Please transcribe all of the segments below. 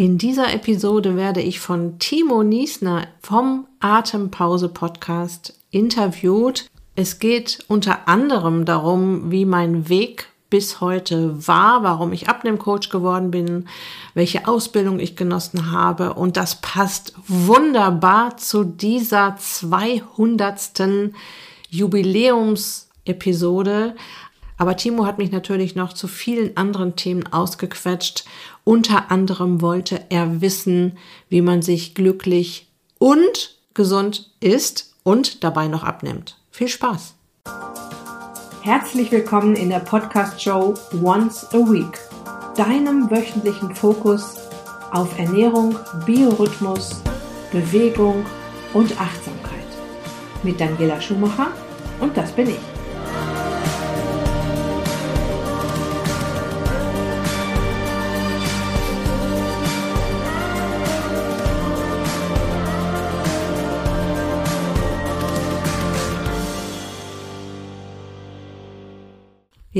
In dieser Episode werde ich von Timo Niesner vom Atempause Podcast interviewt. Es geht unter anderem darum, wie mein Weg bis heute war, warum ich Abnehmcoach geworden bin, welche Ausbildung ich genossen habe. Und das passt wunderbar zu dieser 200. Jubiläumsepisode. Aber Timo hat mich natürlich noch zu vielen anderen Themen ausgequetscht. Unter anderem wollte er wissen, wie man sich glücklich und gesund isst und dabei noch abnimmt. Viel Spaß! Herzlich willkommen in der Podcast-Show Once a Week, deinem wöchentlichen Fokus auf Ernährung, Biorhythmus, Bewegung und Achtsamkeit. Mit Daniela Schumacher und das bin ich.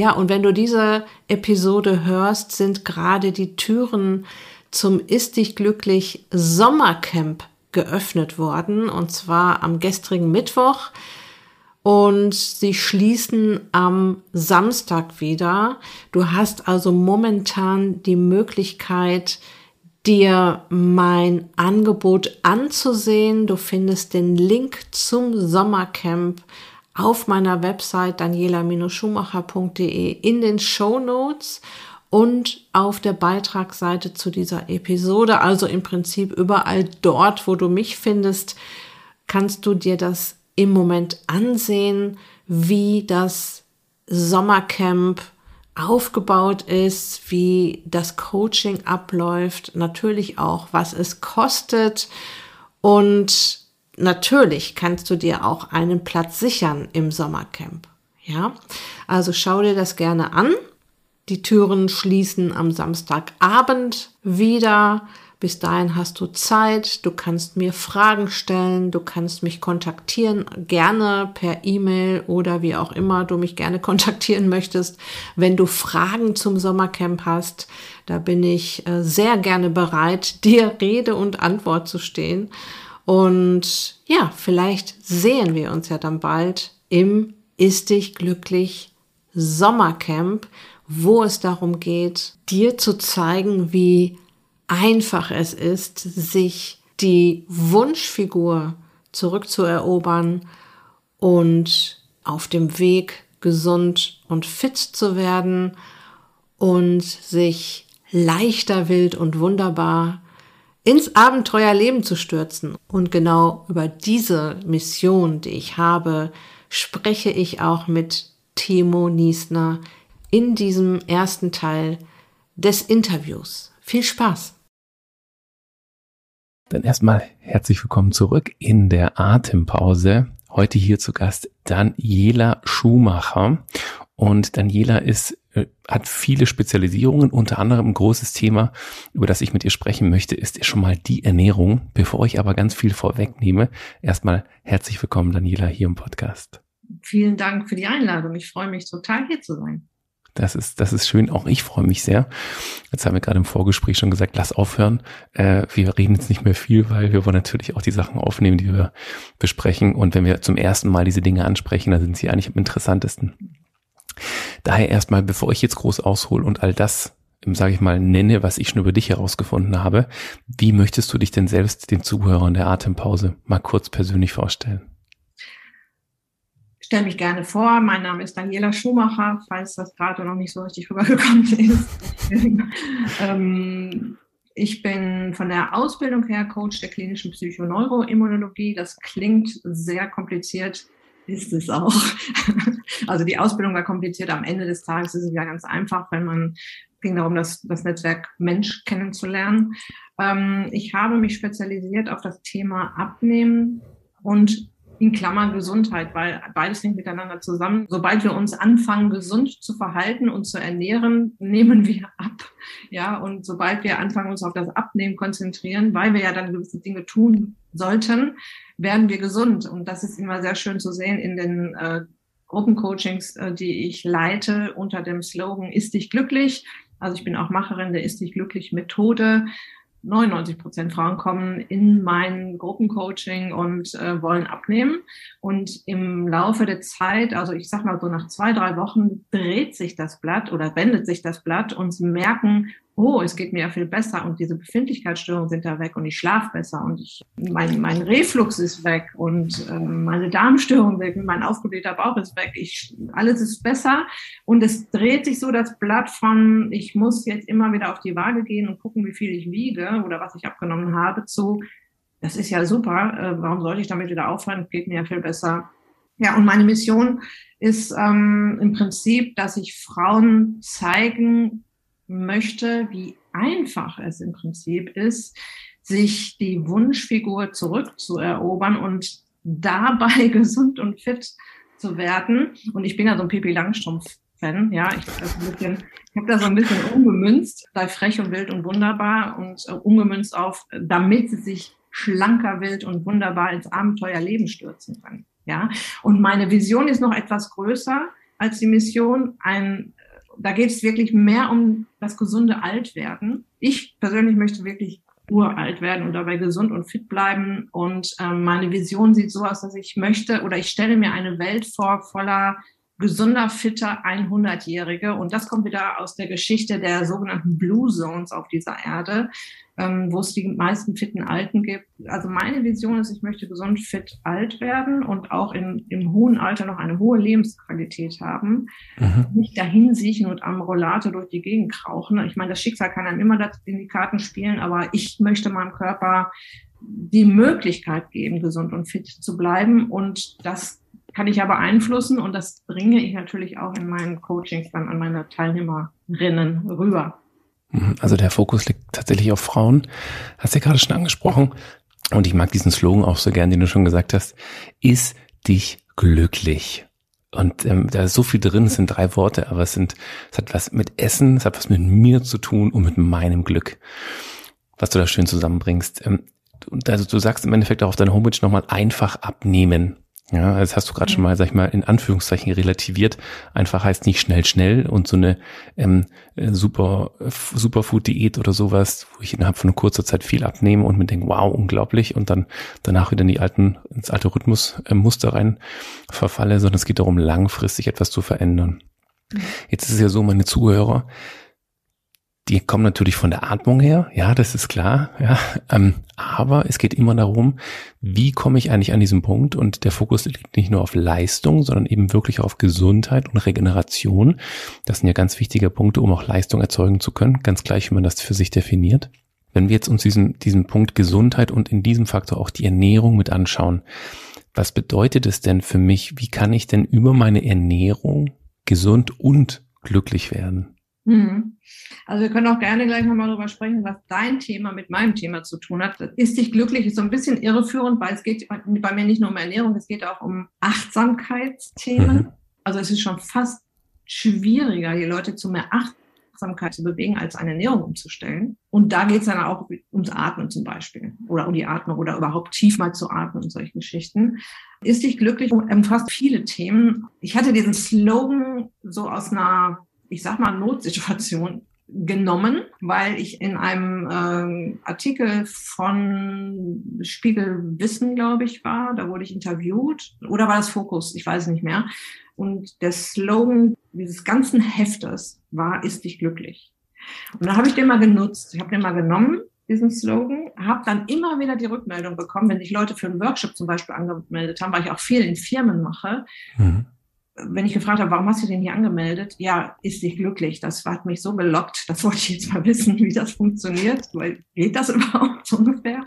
Ja, und wenn du diese Episode hörst, sind gerade die Türen zum Ist dich glücklich Sommercamp geöffnet worden, und zwar am gestrigen Mittwoch. Und sie schließen am Samstag wieder. Du hast also momentan die Möglichkeit, dir mein Angebot anzusehen. Du findest den Link zum Sommercamp auf meiner Website daniela-schumacher.de in den Show Notes und auf der Beitragsseite zu dieser Episode. Also im Prinzip überall dort, wo du mich findest, kannst du dir das im Moment ansehen, wie das Sommercamp aufgebaut ist, wie das Coaching abläuft, natürlich auch, was es kostet und natürlich kannst du dir auch einen Platz sichern im Sommercamp. Ja, also schau dir das gerne an. Die Türen schließen am Samstagabend wieder. Bis dahin hast du Zeit. Du kannst mir Fragen stellen. Du kannst mich kontaktieren, gerne per E-Mail oder wie auch immer du mich gerne kontaktieren möchtest. Wenn du Fragen zum Sommercamp hast, da bin ich äh, sehr gerne bereit, dir Rede und Antwort zu stehen. Und ja, vielleicht sehen wir uns ja dann bald im Ist dich glücklich Sommercamp, wo es darum geht, dir zu zeigen, wie einfach es ist, sich die Wunschfigur zurückzuerobern und auf dem Weg gesund und fit zu werden und sich leichter, wild und wunderbar ins Abenteuerleben zu stürzen. Und genau über diese Mission, die ich habe, spreche ich auch mit Timo Niesner in diesem ersten Teil des Interviews. Viel Spaß! Dann erstmal herzlich willkommen zurück in der Atempause. Heute hier zu Gast Daniela Schumacher. Und Daniela ist hat viele Spezialisierungen. Unter anderem ein großes Thema, über das ich mit ihr sprechen möchte, ist schon mal die Ernährung. Bevor ich aber ganz viel vorwegnehme, erstmal herzlich willkommen, Daniela, hier im Podcast. Vielen Dank für die Einladung. Ich freue mich total, hier zu sein. Das ist, das ist schön. Auch ich freue mich sehr. Jetzt haben wir gerade im Vorgespräch schon gesagt, lass aufhören. Äh, wir reden jetzt nicht mehr viel, weil wir wollen natürlich auch die Sachen aufnehmen, die wir besprechen. Und wenn wir zum ersten Mal diese Dinge ansprechen, dann sind sie eigentlich am interessantesten. Daher erstmal, bevor ich jetzt groß aushole und all das, sage ich mal, nenne, was ich schon über dich herausgefunden habe, wie möchtest du dich denn selbst den Zuhörern der Atempause mal kurz persönlich vorstellen? Stelle mich gerne vor. Mein Name ist Daniela Schumacher, falls das gerade noch nicht so richtig rübergekommen ist. ähm, ich bin von der Ausbildung her Coach der klinischen Psychoneuroimmunologie. Das klingt sehr kompliziert ist es auch. Also die Ausbildung war kompliziert. Am Ende des Tages ist es ja ganz einfach, wenn man ging darum, das, das Netzwerk Mensch kennenzulernen. Ähm, ich habe mich spezialisiert auf das Thema Abnehmen und in Klammern Gesundheit, weil beides hängt miteinander zusammen. Sobald wir uns anfangen, gesund zu verhalten und zu ernähren, nehmen wir ab. Ja, und sobald wir anfangen, uns auf das Abnehmen konzentrieren, weil wir ja dann gewisse Dinge tun sollten, werden wir gesund. Und das ist immer sehr schön zu sehen in den äh, Gruppencoachings, äh, die ich leite unter dem Slogan Ist dich glücklich. Also ich bin auch Macherin der Ist dich glücklich Methode. 99 Prozent Frauen kommen in mein Gruppencoaching und äh, wollen abnehmen. Und im Laufe der Zeit, also ich sag mal so nach zwei, drei Wochen, dreht sich das Blatt oder wendet sich das Blatt und sie merken, oh, es geht mir ja viel besser und diese Befindlichkeitsstörungen sind da weg und ich schlafe besser und ich, mein, mein Reflux ist weg und äh, meine Darmstörung weg, mein aufgeblähter Bauch ist weg, ich, alles ist besser und es dreht sich so das Blatt von, ich muss jetzt immer wieder auf die Waage gehen und gucken, wie viel ich wiege oder was ich abgenommen habe, zu, das ist ja super, äh, warum sollte ich damit wieder aufhören, geht mir ja viel besser. Ja, und meine Mission ist ähm, im Prinzip, dass ich Frauen zeigen möchte, wie einfach es im Prinzip ist, sich die Wunschfigur zurückzuerobern und dabei gesund und fit zu werden. Und ich bin ja so ein Pipi Langstrumpf-Fan, ja, ich, habe da so ein bisschen umgemünzt, sei frech und wild und wunderbar und äh, umgemünzt auf, damit sie sich schlanker, wild und wunderbar ins Abenteuerleben stürzen können. Ja, und meine Vision ist noch etwas größer als die Mission, ein da geht es wirklich mehr um das gesunde Altwerden. Ich persönlich möchte wirklich uralt werden und dabei gesund und fit bleiben. Und ähm, meine Vision sieht so aus, dass ich möchte oder ich stelle mir eine Welt vor voller gesunder, fitter 100-Jährige. Und das kommt wieder aus der Geschichte der sogenannten Blue Zones auf dieser Erde, ähm, wo es die meisten fitten Alten gibt. Also meine Vision ist, ich möchte gesund, fit, alt werden und auch in, im hohen Alter noch eine hohe Lebensqualität haben. Mhm. Nicht dahin siechen und am Rollator durch die Gegend krauchen. Ich meine, das Schicksal kann einem immer in die Karten spielen, aber ich möchte meinem Körper die Möglichkeit geben, gesund und fit zu bleiben. Und das kann ich ja beeinflussen und das bringe ich natürlich auch in meinen Coachings dann an meine Teilnehmerinnen rüber. Mhm. Also der Fokus liegt tatsächlich auf Frauen. Hast du ja gerade schon angesprochen. Und ich mag diesen Slogan auch so gern, den du schon gesagt hast. Ist dich glücklich. Und ähm, da ist so viel drin, es sind drei Worte, aber es sind, es hat was mit Essen, es hat was mit mir zu tun und mit meinem Glück. Was du da schön zusammenbringst. Ähm, also du sagst im Endeffekt auch auf deiner Homepage nochmal einfach abnehmen. Ja, das hast du gerade schon mal, sag ich mal, in Anführungszeichen relativiert. Einfach heißt nicht schnell, schnell und so eine ähm, äh, super Superfood-Diät oder sowas, wo ich innerhalb von kurzer Zeit viel abnehme und mir denke, wow, unglaublich, und dann danach wieder in die alten, ins alte Rhythmusmuster äh, rein verfalle, sondern es geht darum, langfristig etwas zu verändern. Mhm. Jetzt ist es ja so, meine Zuhörer, die kommen natürlich von der Atmung her, ja, das ist klar, ja. Ähm, aber es geht immer darum, wie komme ich eigentlich an diesen Punkt? Und der Fokus liegt nicht nur auf Leistung, sondern eben wirklich auf Gesundheit und Regeneration. Das sind ja ganz wichtige Punkte, um auch Leistung erzeugen zu können, ganz gleich, wie man das für sich definiert. Wenn wir jetzt uns diesen, diesen Punkt Gesundheit und in diesem Faktor auch die Ernährung mit anschauen, was bedeutet es denn für mich? Wie kann ich denn über meine Ernährung gesund und glücklich werden? Mhm. Also wir können auch gerne gleich nochmal darüber sprechen, was dein Thema mit meinem Thema zu tun hat. Ist dich glücklich ist so ein bisschen irreführend, weil es geht bei mir nicht nur um Ernährung, es geht auch um Achtsamkeitsthemen. Mhm. Also es ist schon fast schwieriger, die Leute zu mehr Achtsamkeit zu bewegen, als eine Ernährung umzustellen. Und da geht es dann auch ums Atmen zum Beispiel oder um die Atmung oder überhaupt tief mal zu atmen und solche Geschichten. Ist dich glücklich umfasst viele Themen. Ich hatte diesen Slogan so aus einer ich sag mal, Notsituation genommen, weil ich in einem äh, Artikel von Spiegel Wissen, glaube ich, war. Da wurde ich interviewt. Oder war das Fokus? Ich weiß nicht mehr. Und der Slogan dieses ganzen Heftes war, ist dich glücklich. Und dann habe ich den mal genutzt. Ich habe den mal genommen, diesen Slogan, habe dann immer wieder die Rückmeldung bekommen, wenn sich Leute für einen Workshop zum Beispiel angemeldet haben, weil ich auch viel in Firmen mache. Mhm wenn ich gefragt habe, warum hast du den hier angemeldet? Ja, ist dich glücklich. Das hat mich so gelockt. Das wollte ich jetzt mal wissen, wie das funktioniert. Weil geht das überhaupt so ungefähr?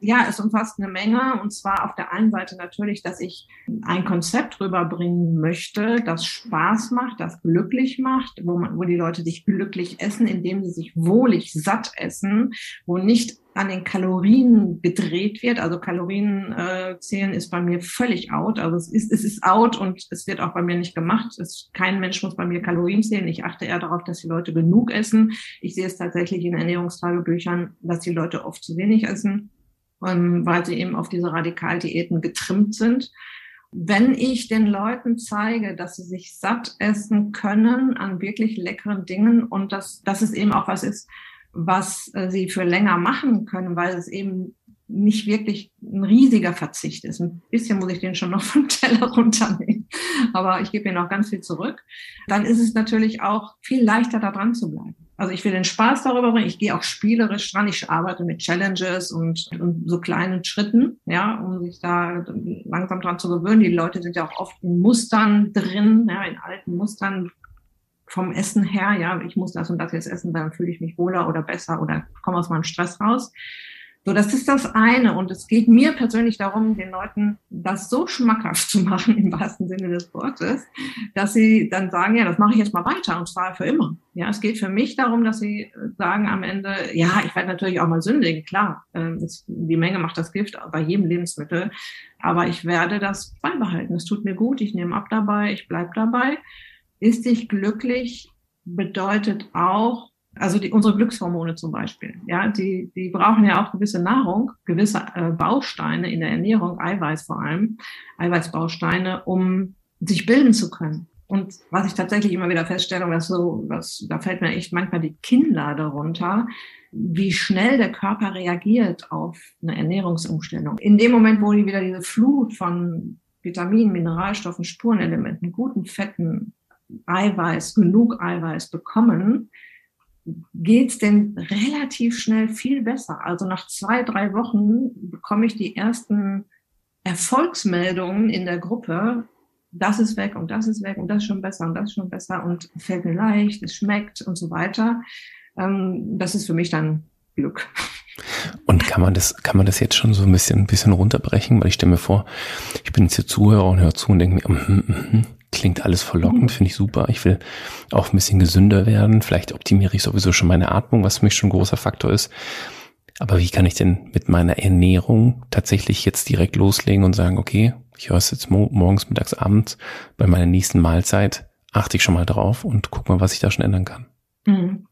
Ja, es umfasst eine Menge. Und zwar auf der einen Seite natürlich, dass ich ein Konzept rüberbringen möchte, das Spaß macht, das glücklich macht, wo man, wo die Leute sich glücklich essen, indem sie sich wohlig satt essen, wo nicht an den Kalorien gedreht wird. Also Kalorien äh, zählen ist bei mir völlig out. Also es ist, es ist out und es wird auch bei mir nicht gemacht. Es, kein Mensch muss bei mir Kalorien zählen. Ich achte eher darauf, dass die Leute genug essen. Ich sehe es tatsächlich in Ernährungstagebüchern, dass die Leute oft zu wenig essen, ähm, weil sie eben auf diese Radikaldiäten getrimmt sind. Wenn ich den Leuten zeige, dass sie sich satt essen können an wirklich leckeren Dingen und dass, dass es eben auch was ist, was äh, sie für länger machen können, weil es eben nicht wirklich ein riesiger Verzicht ist. Ein bisschen muss ich den schon noch vom Teller runternehmen, aber ich gebe ihnen auch ganz viel zurück. Dann ist es natürlich auch viel leichter, da dran zu bleiben. Also ich will den Spaß darüber bringen. Ich gehe auch spielerisch dran. Ich arbeite mit Challenges und, und so kleinen Schritten, ja, um sich da langsam dran zu gewöhnen. Die Leute sind ja auch oft in Mustern drin, ja, in alten Mustern vom Essen her. Ja, ich muss das und das jetzt essen, dann fühle ich mich wohler oder besser oder komme aus meinem Stress raus. So, das ist das eine. Und es geht mir persönlich darum, den Leuten das so schmackhaft zu machen, im wahrsten Sinne des Wortes, dass sie dann sagen, ja, das mache ich jetzt mal weiter und zwar für immer. Ja, es geht für mich darum, dass sie sagen am Ende, ja, ich werde natürlich auch mal sündigen, klar. Äh, die Menge macht das Gift bei jedem Lebensmittel. Aber ich werde das beibehalten. Es tut mir gut, ich nehme ab dabei, ich bleib dabei. Ist dich glücklich bedeutet auch, also die, unsere Glückshormone zum Beispiel, ja, die, die brauchen ja auch gewisse Nahrung, gewisse äh, Bausteine in der Ernährung, Eiweiß vor allem, Eiweißbausteine, um sich bilden zu können. Und was ich tatsächlich immer wieder feststelle, was so, was, da fällt mir echt manchmal die Kinnlade runter, wie schnell der Körper reagiert auf eine Ernährungsumstellung. In dem Moment, wo die wieder diese Flut von Vitaminen, Mineralstoffen, Spurenelementen, guten Fetten, Eiweiß, genug Eiweiß bekommen, geht's denn relativ schnell viel besser. Also nach zwei, drei Wochen bekomme ich die ersten Erfolgsmeldungen in der Gruppe. Das ist weg und das ist weg und das ist schon besser und das ist schon besser und fällt mir leicht, es schmeckt und so weiter. Ähm, das ist für mich dann Glück. Und kann man das, kann man das jetzt schon so ein bisschen, ein bisschen runterbrechen? Weil ich stelle mir vor, ich bin jetzt hier Zuhörer und höre zu und denke mir, mm, mm, mm, Klingt alles verlockend, mhm. finde ich super. Ich will auch ein bisschen gesünder werden. Vielleicht optimiere ich sowieso schon meine Atmung, was für mich schon ein großer Faktor ist. Aber wie kann ich denn mit meiner Ernährung tatsächlich jetzt direkt loslegen und sagen, okay, ich höre es jetzt morgens, mittags, abends, bei meiner nächsten Mahlzeit achte ich schon mal drauf und guck mal, was ich da schon ändern kann. Mhm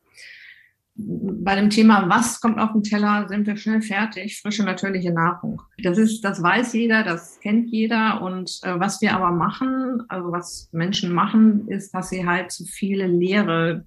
bei dem Thema, was kommt auf den Teller, sind wir schnell fertig. Frische, natürliche Nahrung. Das ist, das weiß jeder, das kennt jeder. Und äh, was wir aber machen, also was Menschen machen, ist, dass sie halt zu viele leere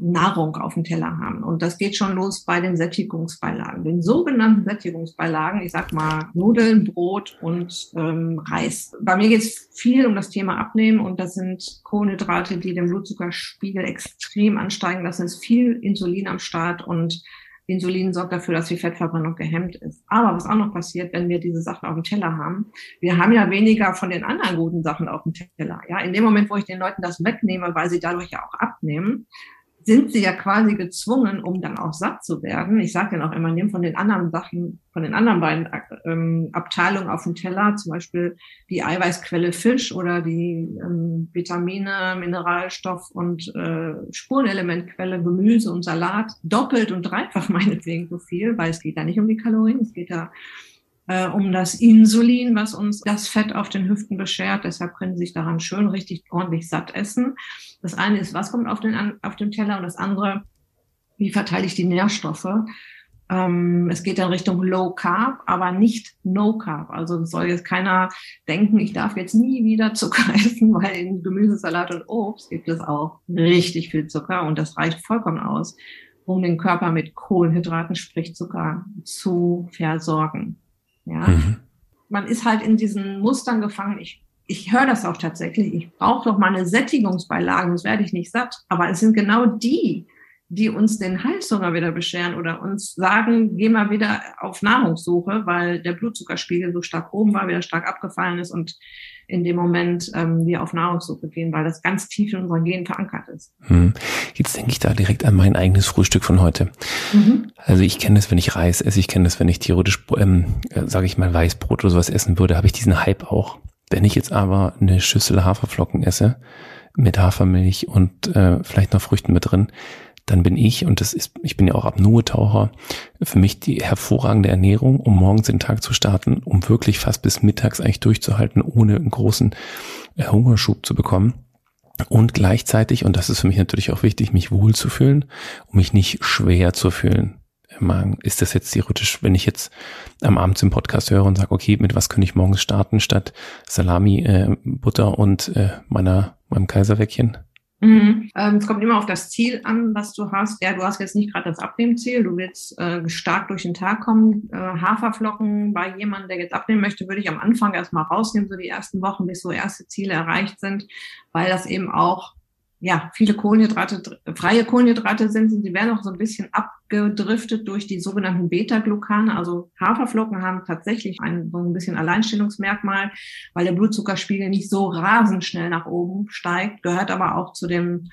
Nahrung auf dem Teller haben. Und das geht schon los bei den Sättigungsbeilagen. Den sogenannten Sättigungsbeilagen, ich sag mal Nudeln, Brot und ähm, Reis. Bei mir geht es viel um das Thema Abnehmen und das sind Kohlenhydrate, die den Blutzuckerspiegel extrem ansteigen. Das ist viel Insulin am Start und Insulin sorgt dafür, dass die Fettverbrennung gehemmt ist. Aber was auch noch passiert, wenn wir diese Sachen auf dem Teller haben, wir haben ja weniger von den anderen guten Sachen auf dem Teller. Ja, in dem Moment, wo ich den Leuten das wegnehme, weil sie dadurch ja auch abnehmen, sind sie ja quasi gezwungen, um dann auch satt zu werden. Ich sage ja auch immer, nimm von den anderen Sachen, von den anderen beiden ähm, Abteilungen auf dem Teller, zum Beispiel die Eiweißquelle Fisch oder die ähm, Vitamine, Mineralstoff und äh, Spurenelementquelle Gemüse und Salat, doppelt und dreifach meinetwegen so viel, weil es geht da nicht um die Kalorien, es geht da äh, um das Insulin, was uns das Fett auf den Hüften beschert. Deshalb können Sie sich daran schön richtig ordentlich satt essen. Das eine ist, was kommt auf den, auf den Teller und das andere, wie verteile ich die Nährstoffe? Ähm, es geht dann Richtung Low Carb, aber nicht No Carb. Also soll jetzt keiner denken, ich darf jetzt nie wieder Zucker essen, weil in Gemüsesalat und Obst gibt es auch richtig viel Zucker und das reicht vollkommen aus, um den Körper mit Kohlenhydraten, sprich Zucker, zu versorgen. Ja. Mhm. Man ist halt in diesen Mustern gefangen. Ich, ich höre das auch tatsächlich. Ich brauche doch meine Sättigungsbeilagen, sonst werde ich nicht satt. Aber es sind genau die, die uns den Heißhunger wieder bescheren oder uns sagen, geh mal wieder auf Nahrungssuche, weil der Blutzuckerspiegel so stark oben war, wieder stark abgefallen ist und in dem Moment ähm, wir auf Nahrungssuche gehen, weil das ganz tief in unseren Genen verankert ist. Hm. Jetzt denke ich da direkt an mein eigenes Frühstück von heute. Mhm. Also ich kenne das, wenn ich Reis esse, ich kenne das, wenn ich theoretisch, ähm, äh, sage ich mal, Weißbrot oder sowas essen würde, habe ich diesen Hype auch. Wenn ich jetzt aber eine Schüssel Haferflocken esse mit Hafermilch und äh, vielleicht noch Früchten mit drin, dann bin ich, und das ist, ich bin ja auch Apnoe-Taucher, für mich die hervorragende Ernährung, um morgens den Tag zu starten, um wirklich fast bis mittags eigentlich durchzuhalten, ohne einen großen äh, Hungerschub zu bekommen. Und gleichzeitig, und das ist für mich natürlich auch wichtig, mich wohlzufühlen, um mich nicht schwer zu fühlen. Ist das jetzt theoretisch, wenn ich jetzt am Abend im Podcast höre und sage, okay, mit was könnte ich morgens starten statt Salami, äh, Butter und äh, meiner meinem Kaiserweckchen? Mhm. Ähm, es kommt immer auf das Ziel an, was du hast. Ja, du hast jetzt nicht gerade das Abnehmziel, du willst äh, stark durch den Tag kommen. Äh, Haferflocken bei jemandem, der jetzt abnehmen möchte, würde ich am Anfang erstmal rausnehmen, so die ersten Wochen, bis so erste Ziele erreicht sind, weil das eben auch ja, viele Kohlenhydrate, freie Kohlenhydrate sind, die werden auch so ein bisschen abgedriftet durch die sogenannten Beta-Glucane. Also Haferflocken haben tatsächlich ein, so ein bisschen Alleinstellungsmerkmal, weil der Blutzuckerspiegel nicht so rasend schnell nach oben steigt, gehört aber auch zu den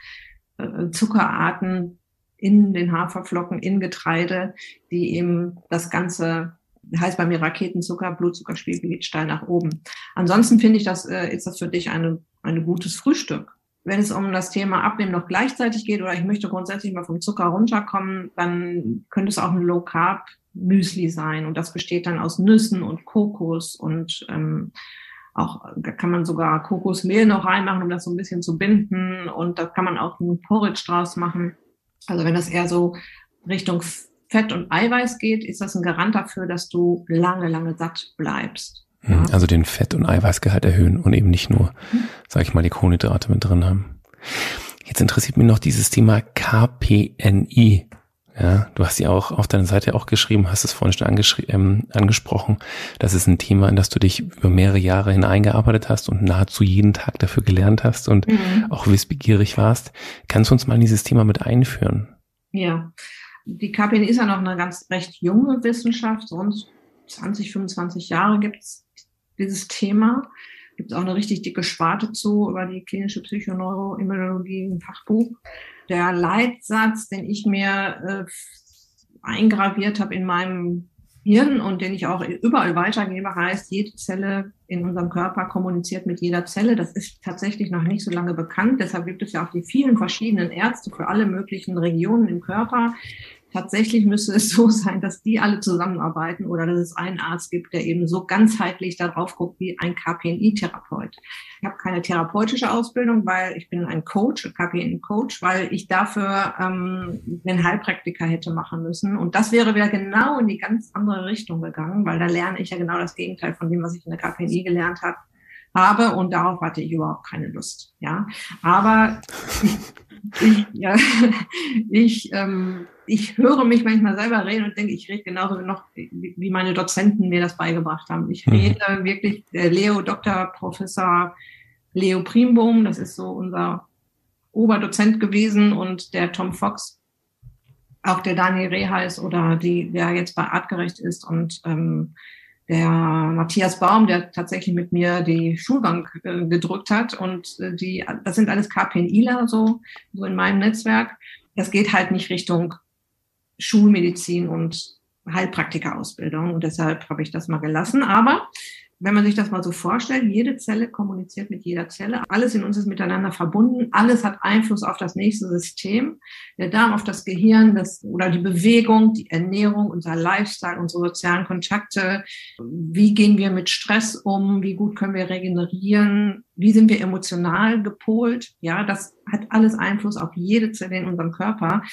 äh, Zuckerarten in den Haferflocken, in Getreide, die eben das Ganze heißt bei mir Raketenzucker, Blutzuckerspiegel geht steil nach oben. Ansonsten finde ich, das äh, ist das für dich eine, ein gutes Frühstück wenn es um das Thema Abnehmen noch gleichzeitig geht oder ich möchte grundsätzlich mal vom Zucker runterkommen, dann könnte es auch ein Low Carb Müsli sein und das besteht dann aus Nüssen und Kokos und ähm, auch da kann man sogar Kokosmehl noch reinmachen, um das so ein bisschen zu binden und da kann man auch einen Porridge draus machen. Also wenn das eher so Richtung Fett und Eiweiß geht, ist das ein Garant dafür, dass du lange, lange satt bleibst. Hm, also den Fett- und Eiweißgehalt erhöhen und eben nicht nur, sage ich mal, die Kohlenhydrate mit drin haben. Jetzt interessiert mich noch dieses Thema KPNI. Ja, du hast ja auch auf deiner Seite auch geschrieben, hast es vorhin schon ähm, angesprochen. Das ist ein Thema, in das du dich über mehrere Jahre hineingearbeitet hast und nahezu jeden Tag dafür gelernt hast und mhm. auch wissbegierig warst. Kannst du uns mal in dieses Thema mit einführen? Ja, die KPNI ist ja noch eine ganz recht junge Wissenschaft. Rund 20, 25 Jahre gibt es dieses Thema. Gibt es auch eine richtig dicke Sparte zu über die klinische Psychoneuroimmunologie im Fachbuch. Der Leitsatz, den ich mir äh, eingraviert habe in meinem Hirn und den ich auch überall weitergebe, heißt, jede Zelle in unserem Körper kommuniziert mit jeder Zelle. Das ist tatsächlich noch nicht so lange bekannt. Deshalb gibt es ja auch die vielen verschiedenen Ärzte für alle möglichen Regionen im Körper, tatsächlich müsste es so sein, dass die alle zusammenarbeiten oder dass es einen Arzt gibt, der eben so ganzheitlich darauf guckt wie ein KPNI-Therapeut. Ich habe keine therapeutische Ausbildung, weil ich bin ein Coach, KPNI-Coach, weil ich dafür ähm, den Heilpraktiker hätte machen müssen. Und das wäre wieder genau in die ganz andere Richtung gegangen, weil da lerne ich ja genau das Gegenteil von dem, was ich in der KPNI gelernt habe habe und darauf hatte ich überhaupt keine Lust. Ja, aber ich, ja, ich ähm, ich höre mich manchmal selber reden und denke, ich rede genauso noch, wie meine Dozenten mir das beigebracht haben. Ich mhm. rede mhm. wirklich, der Leo, Dr. Professor Leo Primbohm, das ist so unser Oberdozent gewesen und der Tom Fox, auch der Daniel Reheis oder die, der jetzt bei Artgerecht ist und ähm, der Matthias Baum, der tatsächlich mit mir die Schulbank äh, gedrückt hat und äh, die, das sind alles KPNIler so, so in meinem Netzwerk. Das geht halt nicht Richtung Schulmedizin und Heilpraktikerausbildung und deshalb habe ich das mal gelassen. Aber wenn man sich das mal so vorstellt, jede Zelle kommuniziert mit jeder Zelle, alles in uns ist miteinander verbunden, alles hat Einfluss auf das nächste System, der Darm auf das Gehirn, das, oder die Bewegung, die Ernährung, unser Lifestyle, unsere sozialen Kontakte, wie gehen wir mit Stress um, wie gut können wir regenerieren, wie sind wir emotional gepolt, ja, das hat alles Einfluss auf jede Zelle in unserem Körper.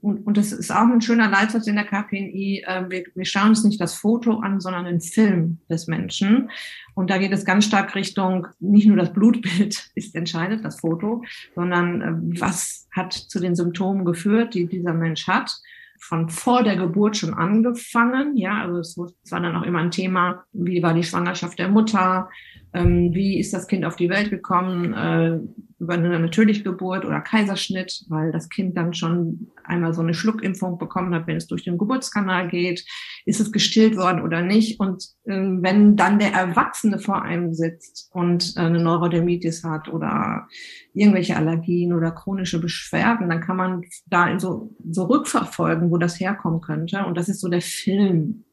Und, und das ist auch ein schöner Leitsatz in der KPNI. Äh, wir, wir schauen uns nicht das Foto an, sondern den Film des Menschen. Und da geht es ganz stark Richtung, nicht nur das Blutbild ist entscheidet, das Foto, sondern äh, was hat zu den Symptomen geführt, die dieser Mensch hat von vor der Geburt schon angefangen. Ja, also es war dann auch immer ein Thema, wie war die Schwangerschaft der Mutter, ähm, wie ist das Kind auf die Welt gekommen, äh, über eine natürliche Geburt oder Kaiserschnitt, weil das Kind dann schon einmal so eine Schluckimpfung bekommen hat, wenn es durch den Geburtskanal geht, ist es gestillt worden oder nicht. Und äh, wenn dann der Erwachsene vor einem sitzt und äh, eine Neurodermitis hat oder irgendwelche Allergien oder chronische Beschwerden, dann kann man da so, so rückverfolgen, wo das herkommen könnte. Und das ist so der Film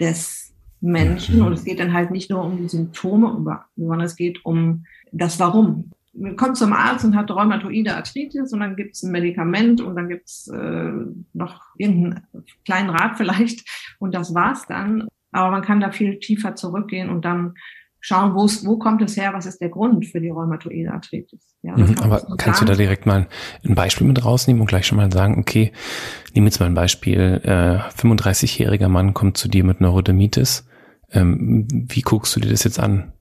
des Menschen. Und es geht dann halt nicht nur um die Symptome, sondern es geht um das Warum. Man kommt zum Arzt und hat rheumatoide Arthritis und dann gibt es ein Medikament und dann gibt es äh, noch irgendeinen kleinen Rat vielleicht und das war's dann. Aber man kann da viel tiefer zurückgehen und dann schauen, wo kommt es her, was ist der Grund für die rheumatoide Arthritis. Ja, mhm, kann aber kannst du da direkt mal ein Beispiel mit rausnehmen und gleich schon mal sagen, okay, nehmen jetzt mal ein Beispiel, äh, 35-jähriger Mann kommt zu dir mit Neurodermitis ähm, wie guckst du dir das jetzt an?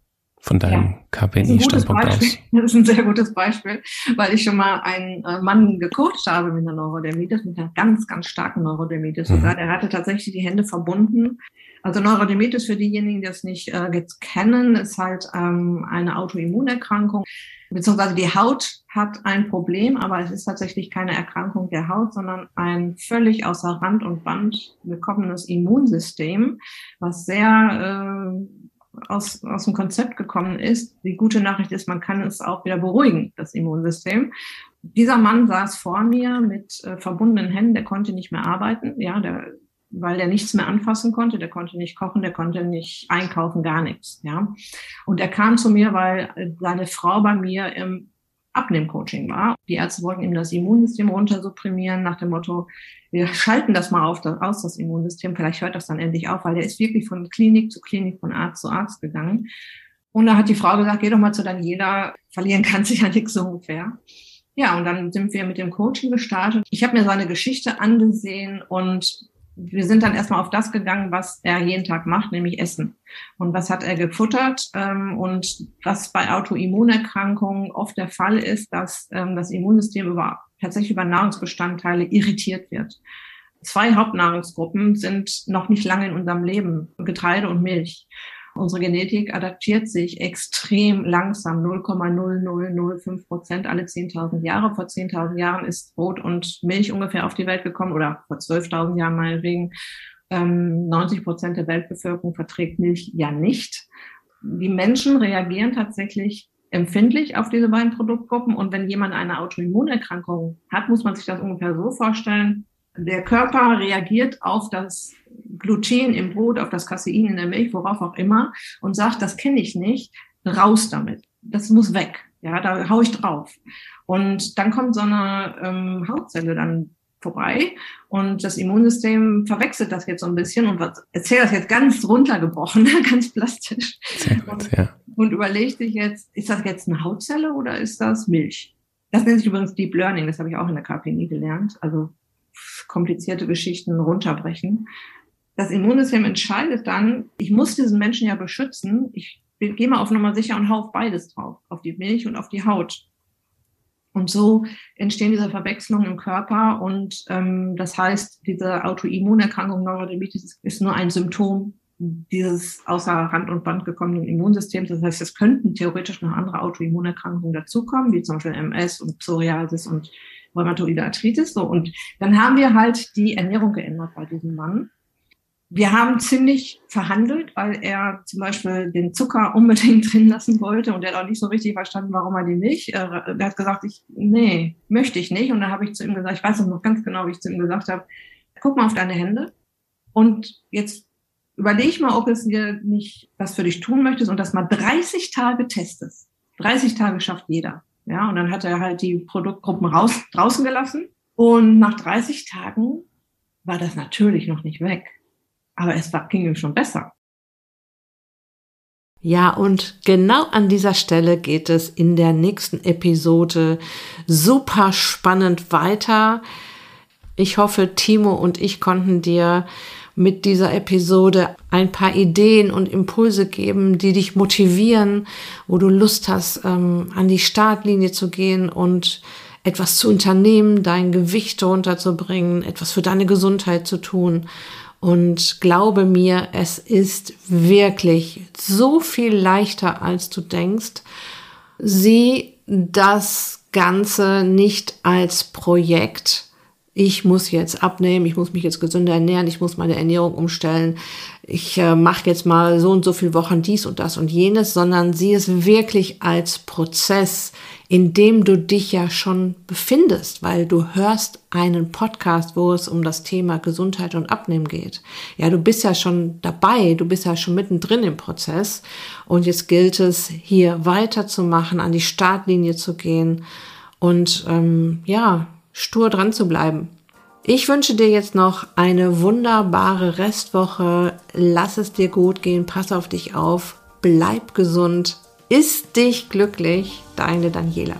von deinem ja, KPNI-Standpunkt aus? Das ist ein sehr gutes Beispiel, weil ich schon mal einen äh, Mann gecoacht habe mit einer Neurodermitis, mit einer ganz, ganz starken Neurodermitis mhm. sogar. Der hatte tatsächlich die Hände verbunden. Also Neurodermitis, für diejenigen, die das nicht äh, jetzt kennen, ist halt ähm, eine Autoimmunerkrankung, beziehungsweise die Haut hat ein Problem, aber es ist tatsächlich keine Erkrankung der Haut, sondern ein völlig außer Rand und Band gekommenes Immunsystem, was sehr äh, aus, aus dem Konzept gekommen ist. Die gute Nachricht ist, man kann es auch wieder beruhigen, das Immunsystem. Dieser Mann saß vor mir mit äh, verbundenen Händen, der konnte nicht mehr arbeiten, ja, der, weil der nichts mehr anfassen konnte, der konnte nicht kochen, der konnte nicht einkaufen, gar nichts, ja. Und er kam zu mir, weil seine Frau bei mir im Abnehmcoaching war. Die Ärzte wollten ihm das Immunsystem runtersupprimieren nach dem Motto, wir schalten das mal auf, das, aus, das Immunsystem, vielleicht hört das dann endlich auf, weil der ist wirklich von Klinik zu Klinik, von Arzt zu Arzt gegangen. Und da hat die Frau gesagt, geh doch mal zu Daniela, verlieren kann sich ja nichts so ungefähr. Ja, und dann sind wir mit dem Coaching gestartet. Ich habe mir seine Geschichte angesehen und wir sind dann erstmal auf das gegangen, was er jeden Tag macht, nämlich Essen. Und was hat er gefuttert? Ähm, und was bei Autoimmunerkrankungen oft der Fall ist, dass ähm, das Immunsystem über, tatsächlich über Nahrungsbestandteile irritiert wird. Zwei Hauptnahrungsgruppen sind noch nicht lange in unserem Leben, Getreide und Milch. Unsere Genetik adaptiert sich extrem langsam, 0,0005 Prozent alle 10.000 Jahre. Vor 10.000 Jahren ist Brot und Milch ungefähr auf die Welt gekommen oder vor 12.000 Jahren meinetwegen. 90 ähm, Prozent der Weltbevölkerung verträgt Milch ja nicht. Die Menschen reagieren tatsächlich empfindlich auf diese beiden Produktgruppen. Und wenn jemand eine Autoimmunerkrankung hat, muss man sich das ungefähr so vorstellen. Der Körper reagiert auf das Gluten im Brot, auf das Casein in der Milch, worauf auch immer, und sagt, das kenne ich nicht, raus damit. Das muss weg. Ja, da hau ich drauf. Und dann kommt so eine ähm, Hautzelle dann vorbei und das Immunsystem verwechselt das jetzt so ein bisschen und erzählt das jetzt ganz runtergebrochen, ganz plastisch. Gut, und, ja. und überlegt sich jetzt, ist das jetzt eine Hautzelle oder ist das Milch? Das nennt sich übrigens Deep Learning, das habe ich auch in der KPNI gelernt. Also komplizierte Geschichten runterbrechen. Das Immunsystem entscheidet dann, ich muss diesen Menschen ja beschützen. Ich gehe mal auf Nummer sicher und hau auf beides drauf, auf die Milch und auf die Haut. Und so entstehen diese Verwechslungen im Körper und ähm, das heißt, diese Autoimmunerkrankung Neurodermitis ist nur ein Symptom dieses außer Rand und Band gekommenen Immunsystems. Das heißt, es könnten theoretisch noch andere Autoimmunerkrankungen dazukommen, wie zum Beispiel MS und Psoriasis und rheumatoide Arthritis. So. Und dann haben wir halt die Ernährung geändert bei diesem Mann. Wir haben ziemlich verhandelt, weil er zum Beispiel den Zucker unbedingt drin lassen wollte und er hat auch nicht so richtig verstanden, warum er den nicht. Er hat gesagt, ich, nee, möchte ich nicht. Und dann habe ich zu ihm gesagt, ich weiß noch ganz genau, wie ich zu ihm gesagt habe, guck mal auf deine Hände und jetzt überleg mal, ob es dir nicht was für dich tun möchtest und das mal 30 Tage testest. 30 Tage schafft jeder. Ja, und dann hat er halt die Produktgruppen raus, draußen gelassen. Und nach 30 Tagen war das natürlich noch nicht weg. Aber es war, ging ihm schon besser. Ja, und genau an dieser Stelle geht es in der nächsten Episode super spannend weiter. Ich hoffe, Timo und ich konnten dir mit dieser Episode ein paar Ideen und Impulse geben, die dich motivieren, wo du Lust hast, ähm, an die Startlinie zu gehen und etwas zu unternehmen, dein Gewicht runterzubringen, etwas für deine Gesundheit zu tun. Und glaube mir, es ist wirklich so viel leichter, als du denkst. Sieh das Ganze nicht als Projekt, ich muss jetzt abnehmen, ich muss mich jetzt gesünder ernähren, ich muss meine Ernährung umstellen, ich äh, mache jetzt mal so und so viele Wochen dies und das und jenes, sondern sieh es wirklich als Prozess, in dem du dich ja schon befindest, weil du hörst einen Podcast, wo es um das Thema Gesundheit und Abnehmen geht. Ja, du bist ja schon dabei, du bist ja schon mittendrin im Prozess und jetzt gilt es, hier weiterzumachen, an die Startlinie zu gehen und ähm, ja, stur dran zu bleiben. Ich wünsche dir jetzt noch eine wunderbare Restwoche. Lass es dir gut gehen, pass auf dich auf, bleib gesund, ist dich glücklich, deine Daniela.